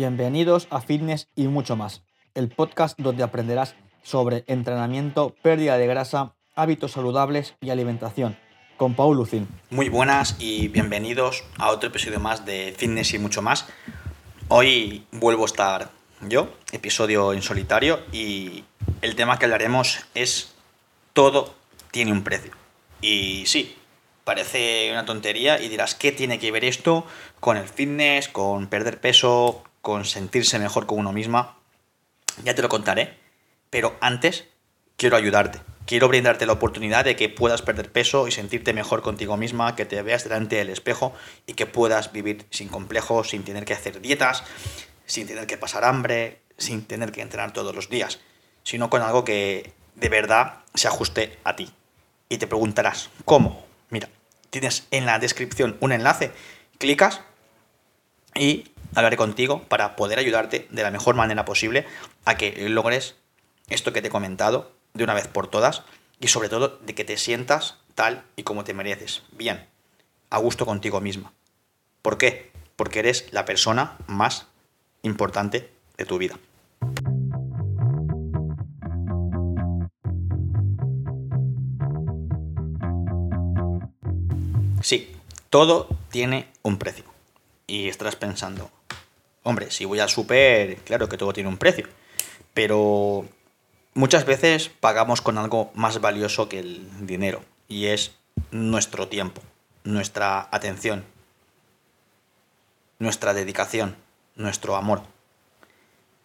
Bienvenidos a Fitness y mucho más, el podcast donde aprenderás sobre entrenamiento, pérdida de grasa, hábitos saludables y alimentación, con Paul Lucín. Muy buenas y bienvenidos a otro episodio más de Fitness y mucho más. Hoy vuelvo a estar yo, episodio en solitario, y el tema que hablaremos es todo tiene un precio. Y sí, parece una tontería y dirás, ¿qué tiene que ver esto con el fitness, con perder peso, con sentirse mejor con uno misma? Ya te lo contaré, pero antes quiero ayudarte. Quiero brindarte la oportunidad de que puedas perder peso y sentirte mejor contigo misma, que te veas delante del espejo y que puedas vivir sin complejos, sin tener que hacer dietas, sin tener que pasar hambre, sin tener que entrenar todos los días, sino con algo que de verdad se ajuste a ti. Y te preguntarás, ¿cómo? Mira, tienes en la descripción un enlace, clicas y hablaré contigo para poder ayudarte de la mejor manera posible a que logres esto que te he comentado de una vez por todas y sobre todo de que te sientas tal y como te mereces, bien, a gusto contigo misma. ¿Por qué? Porque eres la persona más importante de tu vida. Sí, todo tiene un precio. Y estarás pensando, hombre, si voy al super, claro que todo tiene un precio. Pero muchas veces pagamos con algo más valioso que el dinero. Y es nuestro tiempo, nuestra atención, nuestra dedicación, nuestro amor.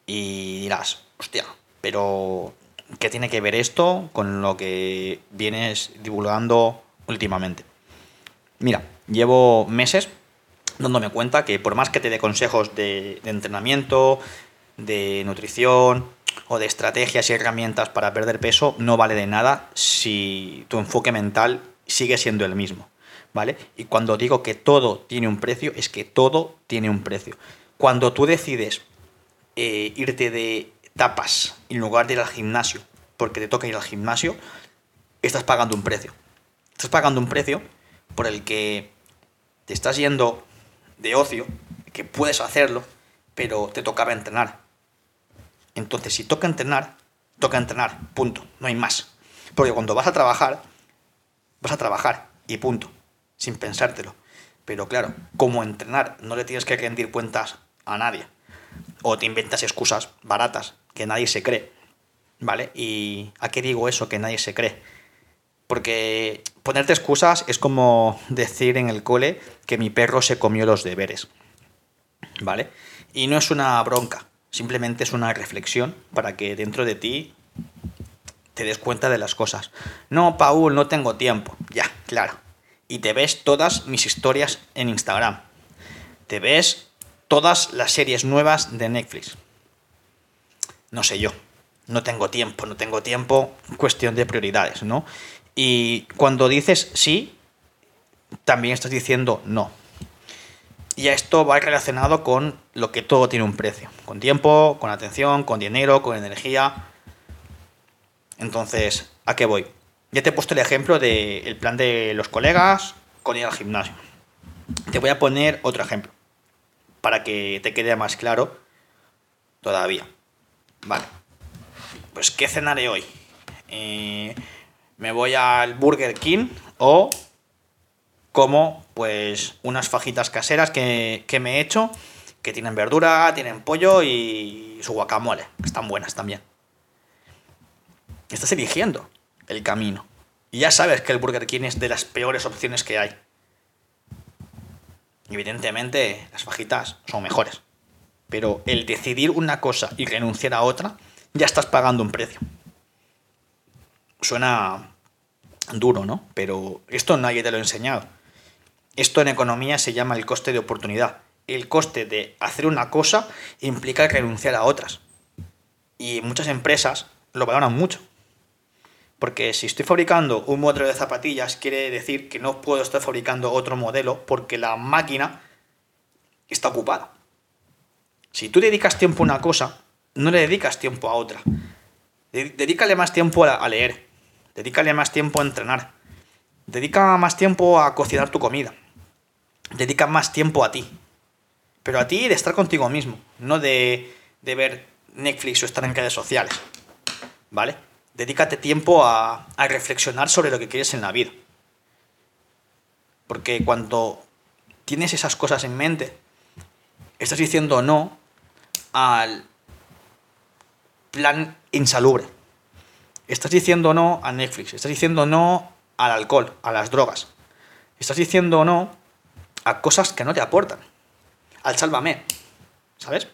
Y dirás, hostia, pero ¿qué tiene que ver esto con lo que vienes divulgando últimamente? Mira, llevo meses dándome cuenta que por más que te dé consejos de, entrenamiento, de nutrición o de estrategias y herramientas para perder peso, no vale de nada si tu enfoque mental sigue siendo el mismo. ¿Vale? Y cuando digo que todo tiene un precio, es que todo tiene un precio. Cuando tú decides eh, irte de tapas en lugar de ir al gimnasio, porque te toca ir al gimnasio, estás pagando un precio. Estás pagando un precio por el que te estás yendo de ocio, que puedes hacerlo, pero te tocaba entrenar. Entonces, si toca entrenar, toca entrenar, punto, no hay más. Porque cuando vas a trabajar, vas a trabajar y punto, sin pensártelo. Pero claro, como entrenar no le tienes que rendir cuentas a nadie. O te inventas excusas baratas que nadie se cree. ¿Vale? ¿Y a qué digo eso que nadie se cree? Porque ponerte excusas es como decir en el cole que mi perro se comió los deberes. ¿Vale? Y no es una bronca, simplemente es una reflexión para que dentro de ti te des cuenta de las cosas. No, Paul, no tengo tiempo. Ya, claro. Y te ves todas mis historias en Instagram. Te ves todas las series nuevas de Netflix. No sé yo. No tengo tiempo, no tengo tiempo. Cuestión de prioridades, ¿no? Y cuando dices sí, también estás diciendo no. Y esto va relacionado con lo que todo tiene un precio. Con tiempo, con atención, con dinero, con energía. Entonces, ¿a qué voy? Ya te he puesto el ejemplo del plan de los colegas con ir al gimnasio. Te voy a poner otro ejemplo para que te quede más claro todavía. Vale. Pues, ¿qué cenaré hoy? Eh, me voy al Burger King o como pues unas fajitas caseras que, me he hecho que tienen verdura, tienen pollo y su guacamole, que están buenas también. Estás eligiendo el camino. Y ya sabes que el Burger King es de las peores opciones que hay. Evidentemente, las fajitas son mejores. Pero el decidir una cosa y renunciar a otra, ya estás pagando un precio suena duro, ¿no? Pero esto nadie te lo ha enseñado. Esto en economía se llama el coste de oportunidad. El coste de hacer una cosa implica renunciar a otras. Y muchas empresas lo valoran mucho. Porque si estoy fabricando un modelo de zapatillas, quiere decir que no puedo estar fabricando otro modelo porque la máquina está ocupada. Si tú dedicas tiempo a una cosa, no le dedicas tiempo a otra. Dedícale más tiempo a leer, Dedícale más tiempo a entrenar. Dedica más tiempo a cocinar tu comida. Dedica más tiempo a ti. Pero a ti de estar contigo mismo, no de, de ver Netflix o estar en redes sociales. ¿Vale? Dedícate tiempo a, a reflexionar sobre lo que quieres en la vida. Porque cuando tienes esas cosas en mente, estás diciendo no al plan insalubre. Estás diciendo no a Netflix, estás diciendo no al alcohol, a las drogas. Estás diciendo no a cosas que no te aportan. Al sálvame, ¿sabes?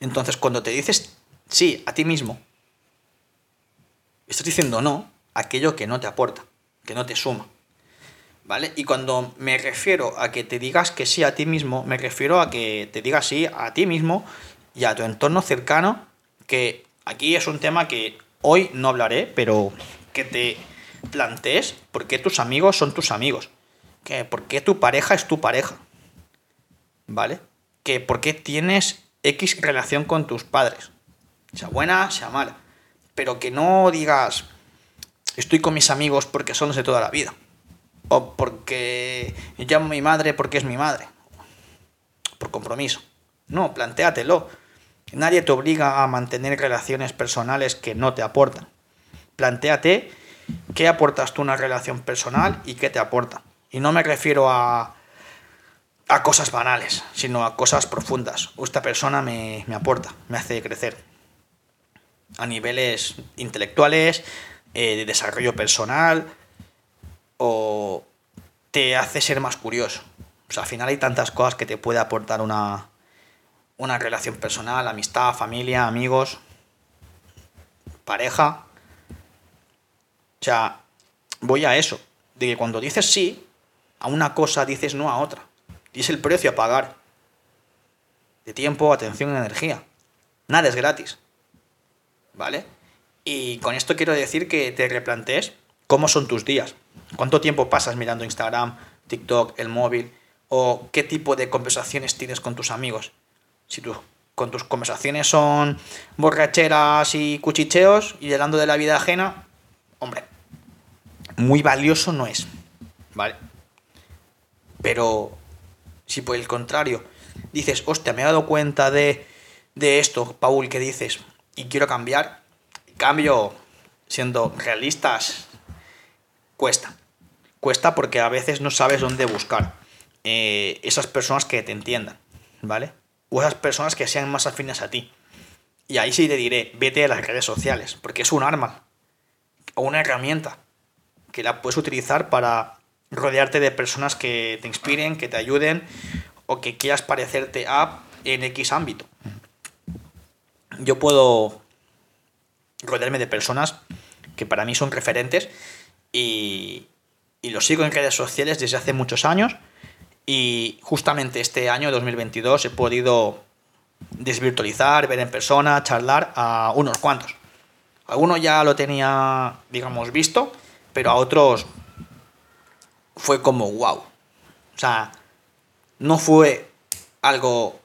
Entonces, cuando te dices sí a ti mismo, estás diciendo no a aquello que no te aporta, que no te suma. ¿Vale? Y cuando me refiero a que te digas que sí a ti mismo, me refiero a que te digas sí a ti mismo y a tu entorno cercano, que aquí es un tema que hoy no hablaré, pero que te plantees por qué tus amigos son tus amigos, que por qué tu pareja es tu pareja, ¿vale? Que por qué tienes X relación con tus padres, sea buena, sea mala, pero que no digas estoy con mis amigos porque son los de toda la vida o porque llamo a mi madre porque es mi madre. Por compromiso. No, plantéatelo. Nadie te obliga a mantener relaciones personales que no te aportan. Plantéate qué aportas tú una relación personal y qué te aporta. Y no me refiero a, a cosas banales, sino a cosas profundas. Esta persona me, me aporta, me hace crecer. A niveles intelectuales, eh, de desarrollo personal, o te hace ser más curioso. O sea, al final hay tantas cosas que te puede aportar una, una relación personal, amistad, familia, amigos, pareja. O sea, voy a eso, de que cuando dices sí a una cosa, dices no a otra. Y es el precio a pagar. De tiempo, atención y energía. Nada es gratis. ¿Vale? Y con esto quiero decir que te replantees cómo son tus días. ¿Cuánto tiempo pasas mirando Instagram, TikTok, el móvil? ¿O qué tipo de conversaciones tienes con tus amigos? Si tú con tus conversaciones son borracheras y cuchicheos y hablando de la vida ajena, hombre, muy valioso no es, ¿vale? Pero si por el contrario dices, hostia, me he dado cuenta de, de esto, Paul, que dices, y quiero cambiar, cambio siendo realistas, cuesta. Cuesta porque a veces no sabes dónde buscar eh, esas personas que te entiendan, ¿vale? O esas personas que sean más afines a ti. Y ahí sí te diré, vete a las redes sociales, porque es un arma o una herramienta que la puedes utilizar para rodearte de personas que te inspiren, que te ayuden o que quieras parecerte a en X ámbito. Yo puedo rodearme de personas que para mí son referentes y, y lo sigo en redes sociales desde hace muchos años y justamente este año 2022 he podido desvirtualizar, ver en persona, charlar a unos cuantos. Algunos ya lo tenía, digamos, visto, pero a otros fue como wow. O sea, no fue algo,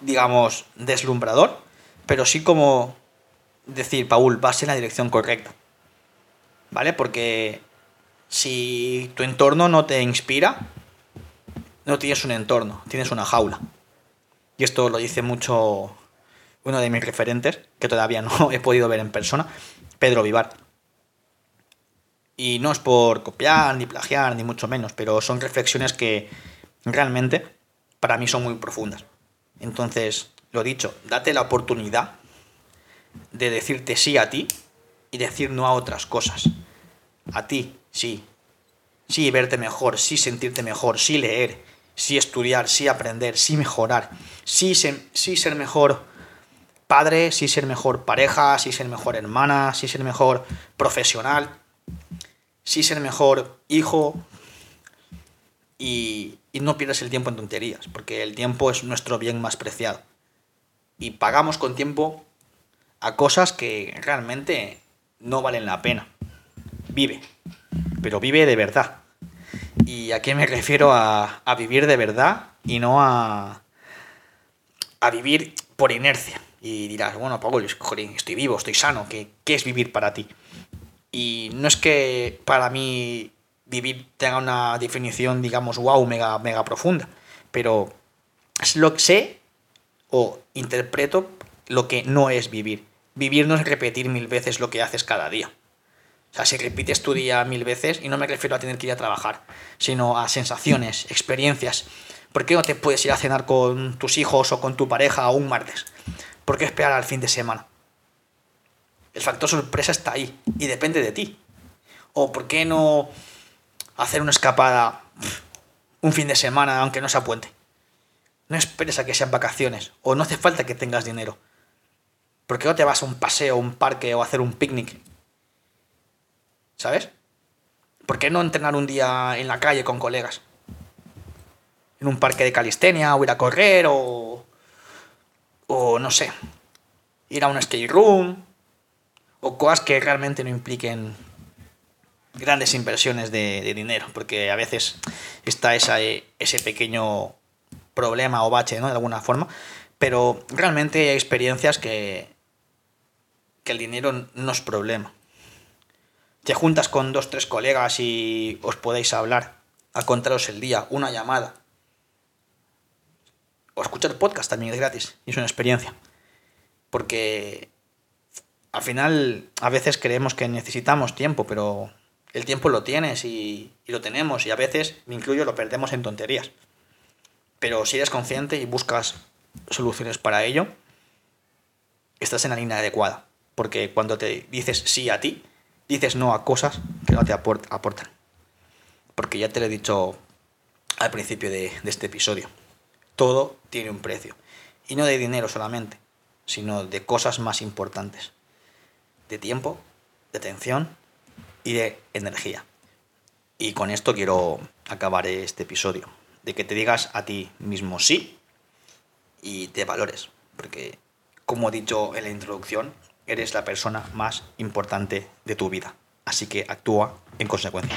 digamos, deslumbrador, pero sí como decir, Paul, vas en la dirección correcta. ¿vale? Porque si tu entorno no te inspira, no tienes un entorno, tienes una jaula. Y esto lo dice mucho uno de mis referentes, que todavía no he podido ver en persona, Pedro Vivar. Y no es por copiar, ni plagiar, ni mucho menos, pero son reflexiones que realmente para mí son muy profundas. Entonces, lo dicho, date la oportunidad de decirte sí a ti y decir no a otras cosas. A ti, sí. Sí verte mejor, sí sentirte mejor, sí leer, sí estudiar, sí aprender, sí mejorar, sí, sí ser mejor padre, sí ser mejor pareja, sí ser mejor hermana, sí ser mejor profesional, sí ser mejor hijo. Y, y no pierdas el tiempo en tonterías, porque el tiempo es nuestro bien más preciado. Y pagamos con tiempo a cosas que realmente no valen la pena. Vive, pero vive de verdad. ¿Y a qué me refiero a, vivir de verdad y no a, a vivir por inercia? Y dirás, bueno, Pablo, estoy vivo, estoy sano, ¿qué, ¿qué es vivir para ti? Y no es que para mí vivir tenga una definición, digamos, wow, mega, mega profunda, pero es lo que sé o interpreto lo que no es vivir. Vivir no es repetir mil veces lo que haces cada día. Sea, si repites tu día mil veces, y no me refiero a tener que ir a trabajar, sino a sensaciones, experiencias. ¿Por qué no te puedes ir a cenar con tus hijos o con tu pareja un martes? ¿Por qué esperar al fin de semana? El factor sorpresa está ahí y depende de ti. ¿O por qué no hacer una escapada un fin de semana aunque no sea puente? No esperes a que sean vacaciones o no hace falta que tengas dinero. ¿Por qué no te vas a un paseo, un parque o a hacer un picnic? ¿Sabes? ¿Por qué no entrenar un día en la calle con colegas? En un parque de calistenia o ir a correr o... o no sé. Ir a un skate room o cosas que realmente no impliquen grandes inversiones de, dinero, porque a veces está esa, ese pequeño problema o bache, ¿no? De alguna forma, pero realmente hay experiencias que, que el dinero no es problema. Te juntas con dos, tres colegas y os podéis hablar, a contaros el día, una llamada. O escuchar podcast también es gratis, y es una experiencia. Porque al final a veces creemos que necesitamos tiempo, pero el tiempo lo tienes y, lo tenemos y a veces, me incluyo, lo perdemos en tonterías. Pero si eres consciente y buscas soluciones para ello, estás en la línea adecuada. Porque cuando te dices sí a ti, dices no a cosas que no te aportan. Porque ya te lo he dicho al principio de, este episodio. Todo tiene un precio. Y no de dinero solamente, sino de cosas más importantes. De tiempo, de atención y de energía. Y con esto quiero acabar este episodio. De que te digas a ti mismo sí y te valores. Porque, como he dicho en la introducción, eres la persona más importante de tu vida. Así que actúa en consecuencia.